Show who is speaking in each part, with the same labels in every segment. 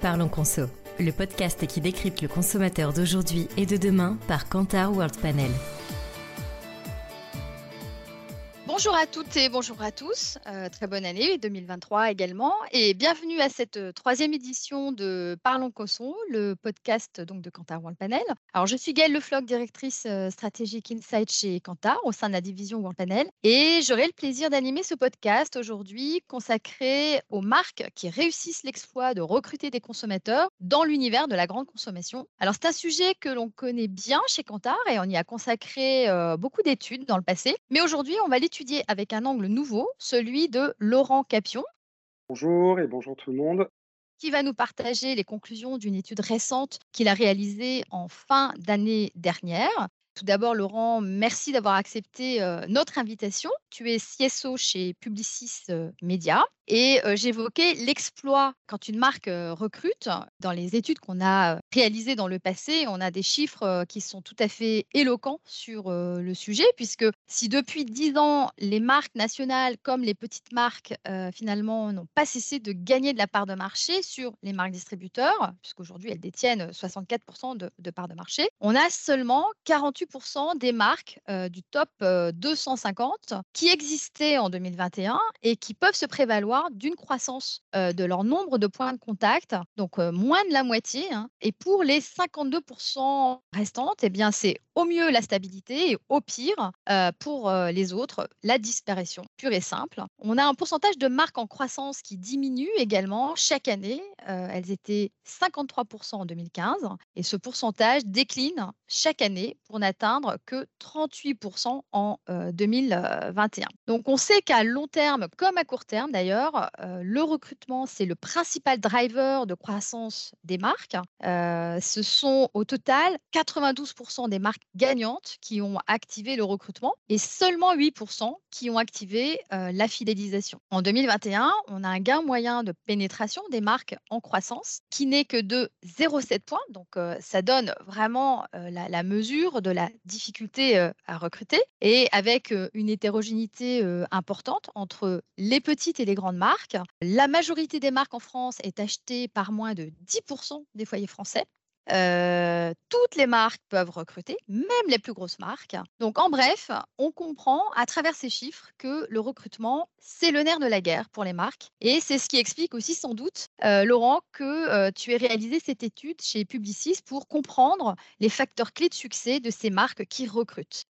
Speaker 1: Parlons Conso, le podcast qui décrypte le consommateur d'aujourd'hui et de demain par Kantar World Panel.
Speaker 2: Bonjour à toutes et bonjour à tous. Euh, très bonne année 2023 également. Et bienvenue à cette euh, troisième édition de Parlons Cosson, le podcast donc, de Kantar World Panel. Alors, je suis Gaëlle Lefloc, directrice euh, stratégique Insight chez Kantar au sein de la division World Panel. Et j'aurai le plaisir d'animer ce podcast aujourd'hui consacré aux marques qui réussissent l'exploit de recruter des consommateurs dans l'univers de la grande consommation. Alors, c'est un sujet que l'on connaît bien chez Kantar et on y a consacré beaucoup d'études dans le passé. Mais aujourd'hui, on va l'étudier avec un angle nouveau, celui de Laurent Capion.
Speaker 3: Bonjour et bonjour tout le monde
Speaker 2: qui va nous partager les conclusions d'une étude récente qu'il a réalisée en fin d'année dernière. Tout d'abord, Laurent, merci d'avoir accepté euh, notre invitation. Tu es CSO chez Publicis euh, Media et j'évoquais l'exploit quand une marque recrute. Dans les études qu'on a réalisées dans le passé, on a des chiffres qui sont tout à fait éloquents sur le sujet, puisque si depuis dix ans, les marques nationales comme les petites marques, finalement, n'ont pas cessé de gagner de la part de marché sur les marques distributeurs, puisqu'aujourd'hui, elles détiennent 64% de, de part de marché, on a seulement 48% des marques du top 250 qui existaient en 2021 et qui peuvent se prévaloir d'une croissance de leur nombre de points de contact, donc moins de la moitié. Hein. Et pour les 52% restantes, eh bien, c'est au mieux la stabilité et au pire, pour les autres, la disparition pure et simple. On a un pourcentage de marques en croissance qui diminue également chaque année. elles étaient 53% en 2015 et ce pourcentage décline chaque année pour n'atteindre que 38% en 2021. Donc on sait qu'à long terme comme à court terme d'ailleurs, euh, le recrutement, c'est le principal driver de croissance des marques. Euh, ce sont au total 92% des marques gagnantes qui ont activé le recrutement et seulement 8% qui ont activé euh, la fidélisation. En 2021, on a un gain moyen de pénétration des marques en croissance qui n'est que de 0,7 points. Donc, ça donne vraiment la, la, mesure de la difficulté à recruter et avec une hétérogénéité importante entre les petites et les grandes marques. La majorité des marques en France est achetée par moins de 10% des foyers français. Toutes les marques peuvent recruter, même les plus grosses marques. Donc, en bref, on comprend à travers ces chiffres que le recrutement, c'est le nerf de la guerre pour les marques. Et c'est ce qui explique aussi sans doute, Laurent, que tu aies réalisé cette étude chez Publicis pour comprendre les facteurs clés de succès de ces marques qui recrutent.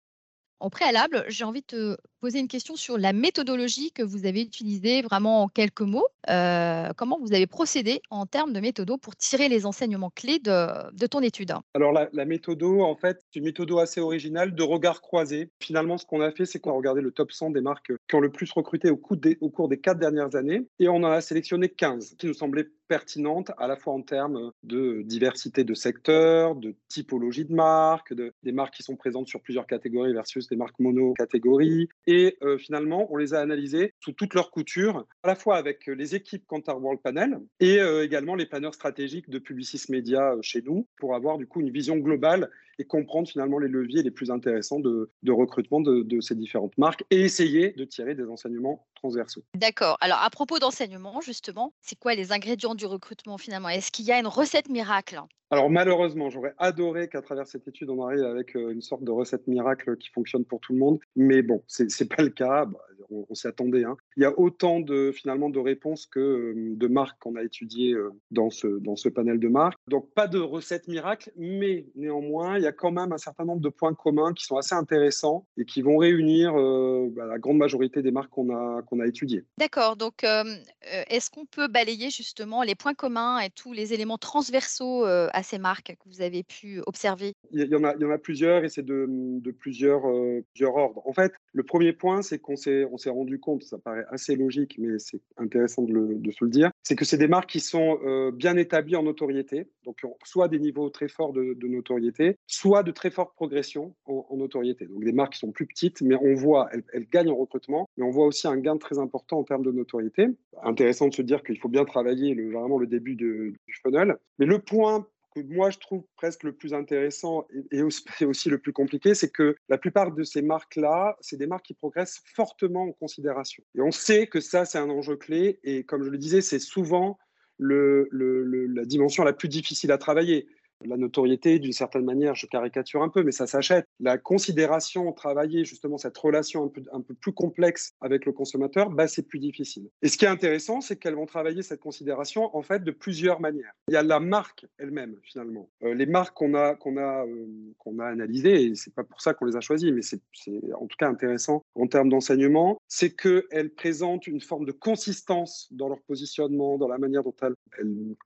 Speaker 2: En préalable, j'ai envie de te poser une question sur la méthodologie que vous avez utilisée vraiment en quelques mots. Euh, comment vous avez procédé en termes de méthodo pour tirer les enseignements clés de, ton étude?
Speaker 3: Alors la, méthodo, en fait, c'est une méthodo assez originale de regard croisé. Finalement, ce qu'on a fait, c'est qu'on a regardé le top 100 des marques qui ont le plus recruté au, cours des quatre dernières années et on en a sélectionné 15 qui nous semblaient pertinentes à la fois en termes de diversité de secteurs, de typologie de marques, de, des marques qui sont présentes sur plusieurs catégories versus des marques mono-catégories. Et euh, finalement, on les a analysées sous toutes leurs coutures, à la fois avec les équipes Kantar World Panel et euh, également les planeurs stratégiques de Publicis Media euh, chez nous pour avoir du coup une vision globale et comprendre finalement les leviers les plus intéressants de, recrutement de, de, ces différentes marques et essayer de tirer des enseignements transversaux.
Speaker 2: D'accord. Alors à propos d'enseignement, justement, c'est quoi les ingrédients du recrutement finalement? Est-ce qu'il y a une recette miracle?
Speaker 3: Alors malheureusement, j'aurais adoré qu'à travers cette étude, on arrive avec euh, une sorte de recette miracle qui fonctionne pour tout le monde, mais bon, c'est n'est pas le cas. Bah, on, s'y attendait. Hein. Il y a autant de finalement de réponses que euh, de marques qu'on a étudiées euh, dans ce dans ce panel de marques. Donc pas de recette miracle, mais néanmoins, il y a quand même un certain nombre de points communs qui sont assez intéressants et qui vont réunir bah, la grande majorité des marques qu'on a qu'on a étudiées.
Speaker 2: D'accord. Donc est-ce qu'on peut balayer justement les points communs et tous les éléments transversaux à ces marques que vous avez pu observer?
Speaker 3: Il y en a, il y en a plusieurs et c'est de, de plusieurs, euh, plusieurs ordres. En fait, le premier point, c'est qu'on s'est, on s'est rendu compte, ça paraît assez logique, mais c'est intéressant de, le, de, se le dire, c'est que c'est des marques qui sont euh, bien établies en notoriété, donc soit des niveaux très forts de, notoriété, soit de très forte progression en, notoriété. Donc des marques qui sont plus petites, mais on voit, elles, gagnent en recrutement, mais on voit aussi un gain très important en termes de notoriété. Intéressant de se dire qu'il faut bien travailler le, vraiment le début du funnel. Mais le point moi je trouve presque le plus intéressant et, aussi le plus compliqué, c'est que la plupart de ces marques-là, c'est des marques qui progressent fortement en considération. Et on sait que ça, c'est un enjeu clé. Et comme je le disais, c'est souvent la dimension la plus difficile à travailler. La notoriété, d'une certaine manière, je caricature un peu, mais ça s'achète. La considération, travailler justement cette relation un peu, plus complexe avec le consommateur, bah, c'est plus difficile. Et ce qui est intéressant, c'est qu'elles vont travailler cette considération en fait de plusieurs manières. Il y a la marque elle-même finalement. Euh, les marques qu'on a qu'on a euh, a analysées, et c'est pas pour ça qu'on les a choisies, mais c'est en tout cas intéressant en termes d'enseignement, c'est qu'elles présentent une forme de consistance dans leur positionnement, dans la manière dont elles,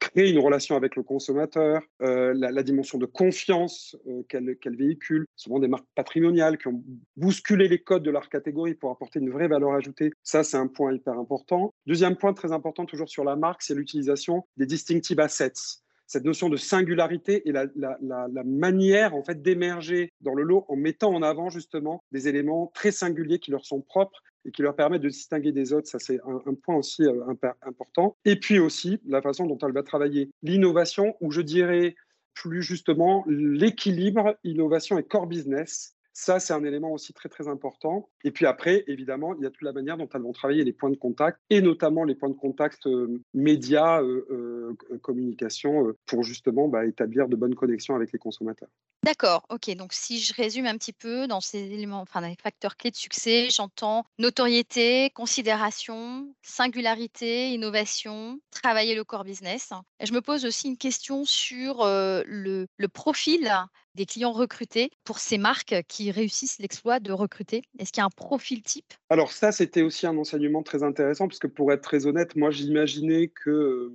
Speaker 3: créent une relation avec le consommateur. Euh, la, dimension de confiance euh, qu'elle véhicule, souvent des marques patrimoniales qui ont bousculé les codes de leur catégorie pour apporter une vraie valeur ajoutée. Ça, c'est un point hyper important. Deuxième point très important, toujours sur la marque, c'est l'utilisation des distinctive assets cette notion de singularité et la, manière en fait d'émerger dans le lot en mettant en avant justement des éléments très singuliers qui leur sont propres et qui leur permettent de distinguer des autres. Ça, c'est un, point aussi euh, important. Et puis aussi, la façon dont elle va travailler l'innovation, ou je dirais plus justement l'équilibre innovation et core business. Ça, c'est un élément aussi très, très important. Et puis après, évidemment, il y a toute la manière dont elles vont travailler les points de contact, et notamment les points de contact euh, médias, euh, euh, communication, pour justement bah, établir de bonnes connexions avec les consommateurs.
Speaker 2: D'accord, ok. Donc si je résume un petit peu dans ces éléments, enfin dans les facteurs clés de succès, j'entends notoriété, considération, singularité, innovation, travailler le core business. Et je me pose aussi une question sur le, le profil des clients recrutés pour ces marques qui réussissent l'exploit de recruter? Est-ce qu'il y a un profil type?
Speaker 3: Alors ça, c'était aussi un enseignement très intéressant, parce que pour être très honnête, moi j'imaginais que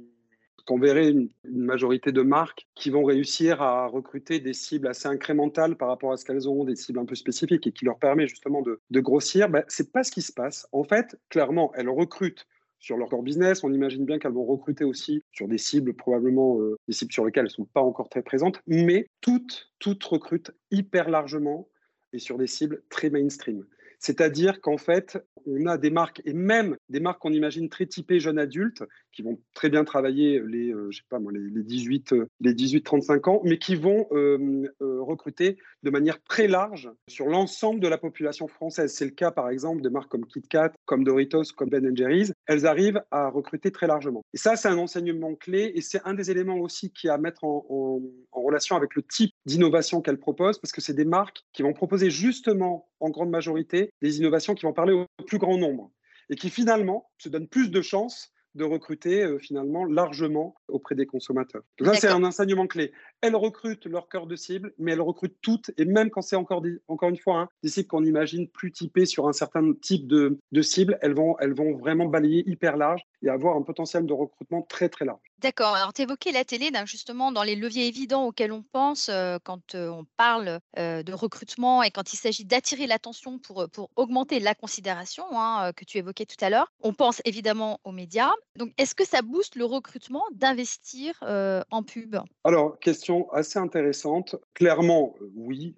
Speaker 3: qu'on verrait une, majorité de marques qui vont réussir à recruter des cibles assez incrémentales par rapport à ce qu'elles ont, des cibles un peu spécifiques et qui leur permet justement de, grossir. Ben, ce n'est pas ce qui se passe. En fait, clairement, elles recrutent sur leur core business. On imagine bien qu'elles vont recruter aussi sur des cibles, probablement euh, des cibles sur lesquelles elles ne sont pas encore très présentes, mais toutes, toutes recrutent hyper largement et sur des cibles très mainstream. C'est-à-dire qu'en fait, on a des marques, et même des marques qu'on imagine très typées jeunes adultes, qui vont très bien travailler les, euh, les, 18, les 18-35 ans, mais qui vont euh, euh, recruter de manière très large sur l'ensemble de la population française. C'est le cas, par exemple, de marques comme KitKat, comme Doritos, comme Ben Jerry's. Elles arrivent à recruter très largement. Et ça, c'est un enseignement clé, et c'est un des éléments aussi qui a à mettre en relation avec le type d'innovation qu'elles proposent, parce que c'est des marques qui vont proposer justement, en grande majorité, des innovations qui vont parler au plus grand nombre et qui finalement se donnent plus de chances de recruter euh, finalement largement auprès des consommateurs. Donc ça, c'est un enseignement clé. Elles recrutent leur cœur de cible, mais elles recrutent toutes, et même quand c'est encore, encore une fois hein, des cibles qu'on imagine plus typées sur un certain type de, de cible, elles vont, elles vont vraiment balayer hyper large et avoir un potentiel de recrutement très très large.
Speaker 2: D'accord. Alors, tu évoquais la télé, justement, dans les leviers évidents auxquels on pense euh, quand euh, on parle euh, de recrutement et quand il s'agit d'attirer l'attention pour, augmenter la considération hein, que tu évoquais tout à l'heure. On pense évidemment aux médias. Donc, est-ce que ça booste le recrutement d'investir en pub?
Speaker 3: Alors, question assez intéressante. Clairement, oui.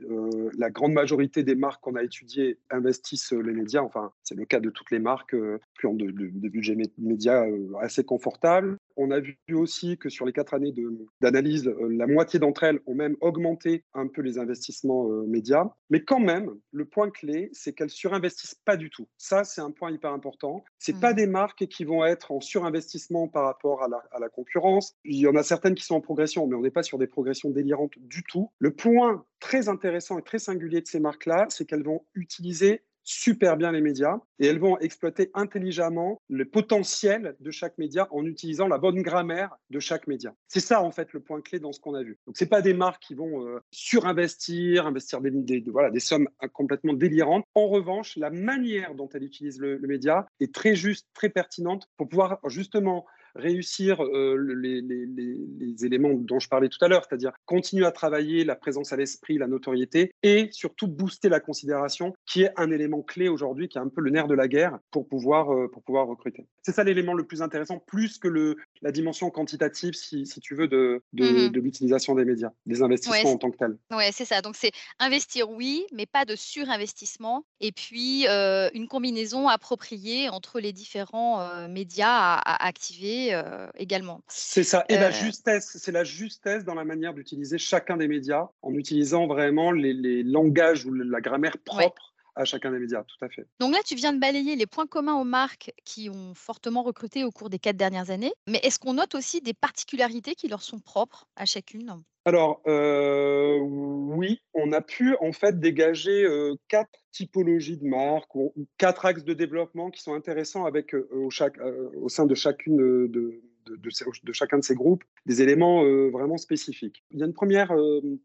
Speaker 3: la grande majorité des marques qu'on a étudiées investissent les médias. Enfin, c'est le cas de toutes les marques qui ont de, de, de budget médias assez confortables. On a vu aussi que sur les quatre années d'analyse, euh, la moitié d'entre elles ont même augmenté un peu les investissements euh, médias. Mais quand même, le point clé, c'est qu'elles surinvestissent pas du tout. Ça, c'est un point hyper important. C'est mmh. pas des marques qui vont être en surinvestissement par rapport à la, à la concurrence. Il y en a certaines qui sont en progression, mais on n'est pas sur des progressions délirantes du tout. Le point très intéressant et très singulier de ces marques-là, c'est qu'elles vont utiliser super bien les médias et elles vont exploiter intelligemment le potentiel de chaque média en utilisant la bonne grammaire de chaque média. C'est ça en fait le point clé dans ce qu'on a vu. Donc c'est pas des marques qui vont euh, surinvestir, investir des, voilà, des sommes complètement délirantes. En revanche, la manière dont elles utilisent le média est très juste, très pertinente pour pouvoir justement réussir euh, les, éléments dont je parlais tout à l'heure, c'est-à-dire continuer à travailler la présence à l'esprit, la notoriété, et surtout booster la considération, qui est un élément clé aujourd'hui, qui est un peu le nerf de la guerre pour pouvoir, euh, pour pouvoir recruter. C'est ça l'élément le plus intéressant, plus que le, la dimension quantitative, si, tu veux, de, mmh de, l'utilisation des médias, des investissements en tant que tels.
Speaker 2: Oui, c'est ça. Donc c'est investir, oui, mais pas de surinvestissement, et puis euh, une combinaison appropriée entre les différents médias à activer euh, également.
Speaker 3: C'est ça. Et la euh, justesse, c'est la justesse dans la manière d'utiliser chacun des médias en utilisant vraiment les, langages ou la grammaire propre à chacun des médias, tout à fait.
Speaker 2: Donc là, tu viens de balayer les points communs aux marques qui ont fortement recruté au cours des quatre dernières années. Mais est-ce qu'on note aussi des particularités qui leur sont propres à chacune?
Speaker 3: Alors, euh, oui, on a pu en fait dégager euh, quatre typologies de marques ou, quatre axes de développement qui sont intéressants avec euh, au, chaque, au, sein de chacune de, de, chacun de ces groupes des éléments vraiment spécifiques. Il y a une première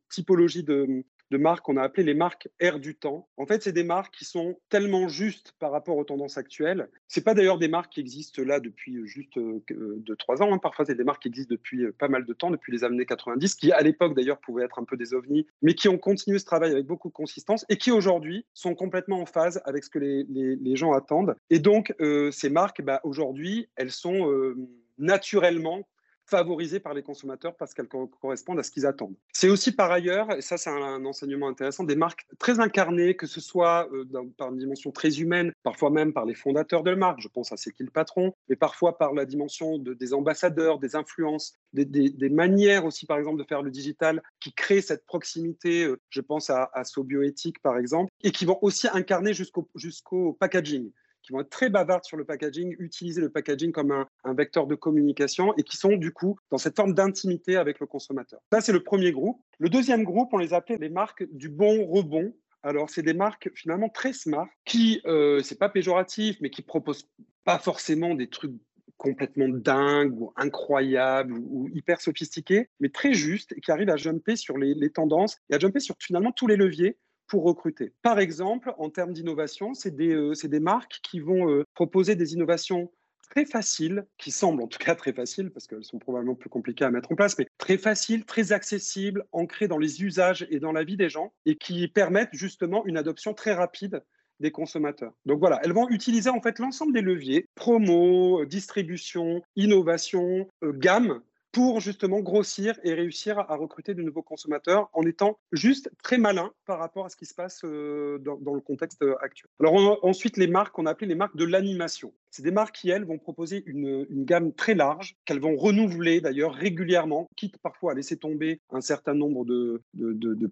Speaker 3: typologie de, de marques qu'on a appelées les marques air du temps. En fait, c'est des marques qui sont tellement justes par rapport aux tendances actuelles. C'est pas d'ailleurs des marques qui existent là depuis euh, juste euh, deux, trois ans. Hein. Parfois, c'est des marques qui existent depuis euh, pas mal de temps, depuis les années 90, qui à l'époque d'ailleurs pouvaient être un peu des ovnis, mais qui ont continué ce travail avec beaucoup de consistance et qui aujourd'hui sont complètement en phase avec ce que les, les, gens attendent. Et donc, ces marques, bah, aujourd'hui, elles sont naturellement favorisées par les consommateurs parce qu'elles correspondent à ce qu'ils attendent. C'est aussi par ailleurs, et ça c'est un, enseignement intéressant, des marques très incarnées, que ce soit euh, par une dimension très humaine, parfois même par les fondateurs de marque, je pense à C'est qui le patron, mais parfois par la dimension de, des ambassadeurs, des influences, des, manières aussi par exemple de faire le digital qui créent cette proximité, euh, je pense à, à Sobioéthique par exemple, et qui vont aussi incarner jusqu'au packaging qui vont être très bavardes sur le packaging, utiliser le packaging comme un, vecteur de communication et qui sont du coup dans cette forme d'intimité avec le consommateur. Ça, c'est le premier groupe. Le deuxième groupe, on les appelait les marques du bon rebond. Alors, c'est des marques finalement très smart qui, euh, c'est pas péjoratif, mais qui proposent pas forcément des trucs complètement dingues ou incroyables ou, hyper sophistiqués, mais très justes et qui arrivent à jumper sur les, les tendances et à jumper sur finalement tous les leviers pour recruter. Par exemple, en termes d'innovation, c'est des, euh, des, marques qui vont euh, proposer des innovations très faciles, qui semblent en tout cas très faciles, parce qu'elles sont probablement plus compliquées à mettre en place, mais très faciles, très accessibles, ancrées dans les usages et dans la vie des gens, et qui permettent justement une adoption très rapide des consommateurs. Donc voilà, elles vont utiliser en fait l'ensemble des leviers, promo, distribution, innovation, euh, gamme, pour justement grossir et réussir à recruter de nouveaux consommateurs en étant juste très malin par rapport à ce qui se passe euh, dans, le contexte euh, actuel. Alors ensuite, les marques, on a les marques de l'animation. C'est des marques qui, elles, vont proposer une, gamme très large, qu'elles vont renouveler d'ailleurs régulièrement, quitte parfois à laisser tomber un certain nombre de,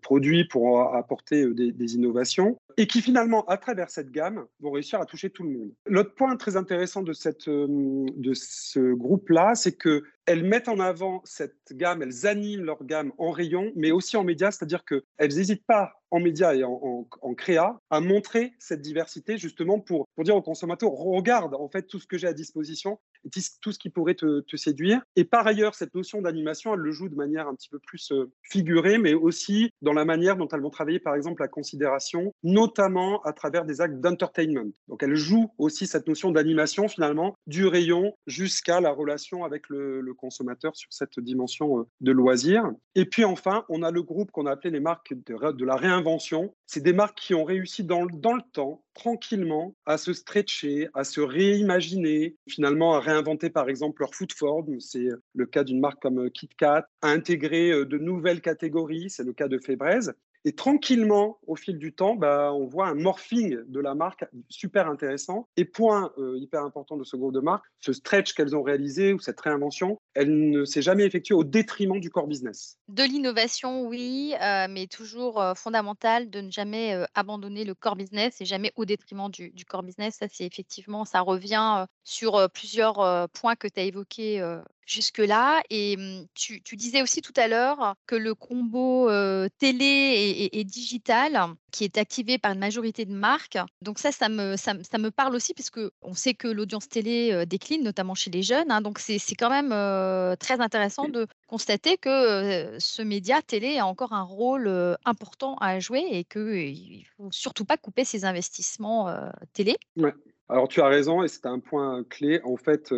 Speaker 3: produits pour apporter euh, des, innovations, et qui finalement, à travers cette gamme, vont réussir à toucher tout le monde. L'autre point très intéressant de, cette, de ce groupe-là, c'est que elles mettent en avant cette gamme, elles animent leur gamme en rayon, mais aussi en médias, c'est-à-dire qu'elles n'hésitent pas en médias et en, créa à montrer cette diversité justement pour, pour dire aux consommateurs, regarde en fait tout ce que j'ai à disposition tout ce qui pourrait te, séduire. Et par ailleurs, cette notion d'animation, elle le joue de manière un petit peu plus euh, figurée, mais aussi dans la manière dont elles vont travailler, par exemple, la considération, notamment à travers des actes d'entertainment. Donc, elle joue aussi cette notion d'animation, finalement, du rayon jusqu'à la relation avec le, consommateur sur cette dimension euh, de loisir. Et puis, enfin, on a le groupe qu'on a appelé les marques de, de la réinvention. C'est des marques qui ont réussi dans, dans le temps, tranquillement, à se stretcher, à se réimaginer, finalement, à inventer par exemple leur food form, c'est le cas d'une marque comme KitKat, à intégrer euh, de nouvelles catégories, c'est le cas de Febreze, et tranquillement, au fil du temps, bah, on voit un morphing de la marque super intéressant. Et point euh, hyper important de ce groupe de marques, ce stretch qu'elles ont réalisé ou cette réinvention, elle ne s'est jamais effectuée au détriment du core business.
Speaker 2: De l'innovation, oui, euh, mais toujours euh, fondamental de ne jamais abandonner le core business et jamais au détriment du, core business. Ça, c'est effectivement, ça revient sur plusieurs points que tu as évoqués jusque-là. Et mmh, tu, disais aussi tout à l'heure que le combo télé et, digital, qui est activé par une majorité de marques, donc ça, ça me, ça, me parle aussi, puisque on sait que l'audience télé décline, notamment chez les jeunes. Hein, donc c'est quand même très intéressant de constater que ce média télé a encore un rôle important à jouer et qu'il ne faut surtout pas couper ses investissements télé.
Speaker 3: Ouais. Alors tu as raison et c'est un point clé. En fait,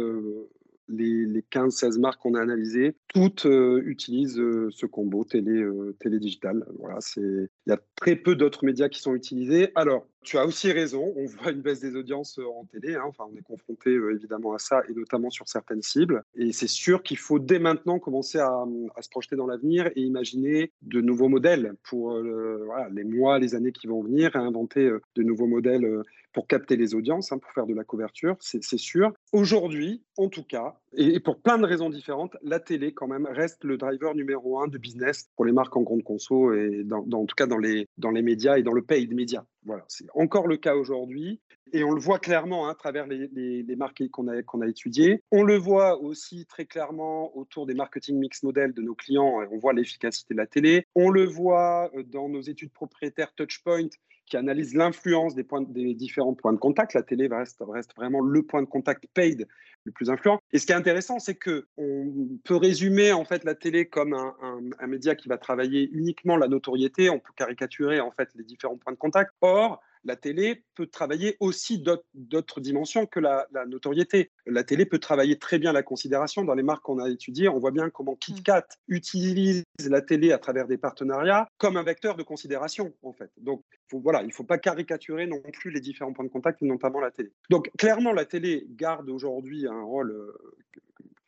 Speaker 3: les, 15-16 marques qu'on a analysées, toutes euh, utilisent euh, ce combo télé, euh, télé digital. Voilà, il y a très peu d'autres médias qui sont utilisés. Alors, tu as aussi raison, on voit une baisse des audiences en télé. Hein. Enfin, on est confronté évidemment à ça et notamment sur certaines cibles. Et c'est sûr qu'il faut dès maintenant commencer à, se projeter dans l'avenir et imaginer de nouveaux modèles pour les mois, les années qui vont venir, inventer de nouveaux modèles pour capter les audiences, hein, pour faire de la couverture, c'est sûr. Aujourd'hui, en tout cas, et pour plein de raisons différentes, la télé quand même reste le driver numéro un de business pour les marques en grande conso et en tout cas dans les, dans les médias et dans le paid média. Voilà, c'est encore le cas aujourd'hui. Et on le voit clairement hein, à travers les, les, marques qu'on a, a étudiées. On le voit aussi très clairement autour des marketing mix models de nos clients. On voit l'efficacité de la télé. On le voit euh, dans nos études propriétaires Touchpoint qui analysent l'influence des, des différents points de contact. La télé reste, reste vraiment le point de contact paid le plus influent. Et ce qui est intéressant, c'est que on peut résumer en fait la télé comme un, un, média qui va travailler uniquement la notoriété. On peut caricaturer en fait les différents points de contact. Or, la télé peut travailler aussi d'autres dimensions que la, notoriété. La télé peut travailler très bien la considération. Dans les marques qu'on a étudiées, on voit bien comment KitKat mm. utilise la télé à travers des partenariats comme un vecteur de considération, en fait. Donc, voilà, il ne faut pas caricaturer non plus les différents points de contact, notamment la télé. Donc, clairement, la télé garde aujourd'hui un rôle euh,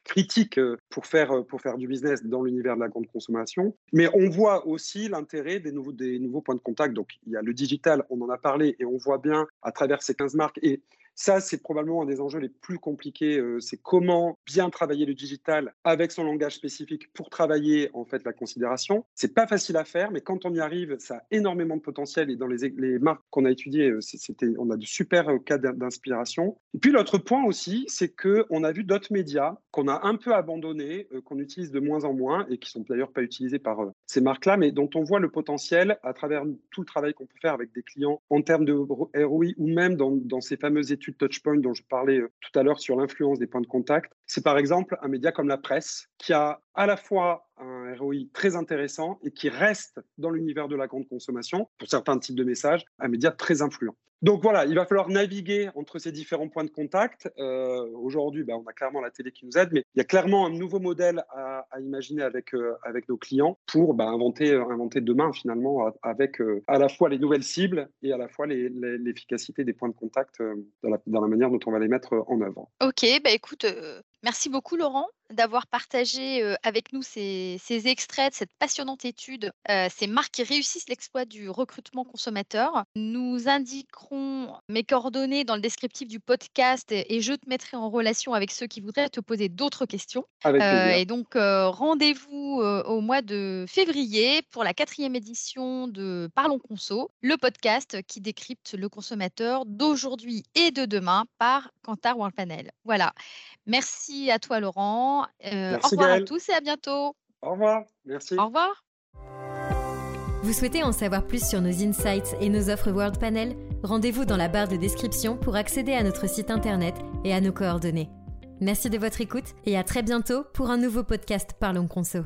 Speaker 3: critique euh, pour faire, euh, pour faire du business dans l'univers de la grande consommation. Mais on voit aussi l'intérêt des nouveaux, des nouveaux points de contact. Donc, il y a le digital, on en a parlé, et on voit bien à travers ces 15 marques. Et ça, c'est probablement un des enjeux les plus compliqués. Euh, c'est comment bien travailler le digital avec son langage spécifique pour travailler en fait la considération. C'est pas facile à faire, mais quand on y arrive, ça a énormément de potentiel. Et dans les, les marques qu'on a étudiées, euh, c'était, on a de super euh, cas d'inspiration. Et puis l'autre point aussi, c'est que on a vu d'autres médias qu'on a un peu abandonnés, qu'on utilise de moins en moins et qui sont d'ailleurs pas utilisés par ces marques-là, mais dont on voit le potentiel à travers tout le travail qu'on peut faire avec des clients en termes de ROI ou même dans, dans ces fameuses études Touchpoint dont je parlais euh, tout à l'heure sur l'influence des points de contact, c'est par exemple un média comme la presse qui a à la fois un ROI très intéressant et qui reste dans l'univers de la grande consommation, pour certains types de messages, un média très influent. Donc voilà, il va falloir naviguer entre ces différents points de contact. Euh, aujourd'hui, bah, on a clairement la télé qui nous aide, mais il y a clairement un nouveau modèle à, imaginer avec, euh, avec nos clients pour bah, inventer, inventer demain finalement avec à la fois les nouvelles cibles et à la fois l'efficacité des points de contact dans la, dans, la, manière dont on va les mettre en œuvre.
Speaker 2: Ok, bah écoute, merci beaucoup Laurent d'avoir partagé avec nous ces, extraits de cette passionnante étude, ces marques qui réussissent l'exploit du recrutement consommateur. Nous indiquerons mes coordonnées dans le descriptif du podcast et, je te mettrai en relation avec ceux qui voudraient te poser d'autres questions. et donc, rendez-vous au mois de février pour la quatrième édition de Parlons Conso, le podcast qui décrypte le consommateur d'aujourd'hui et de demain par Kantar Panel. Voilà. Merci à toi, Laurent. Euh, au revoir à tous et à bientôt.
Speaker 3: Au revoir. Merci.
Speaker 2: Au revoir.
Speaker 1: Vous souhaitez en savoir plus sur nos insights et nos offres World Panel? Rendez-vous dans la barre de description pour accéder à notre site internet et à nos coordonnées. Merci de votre écoute et à très bientôt pour un nouveau podcast Parlons Conso.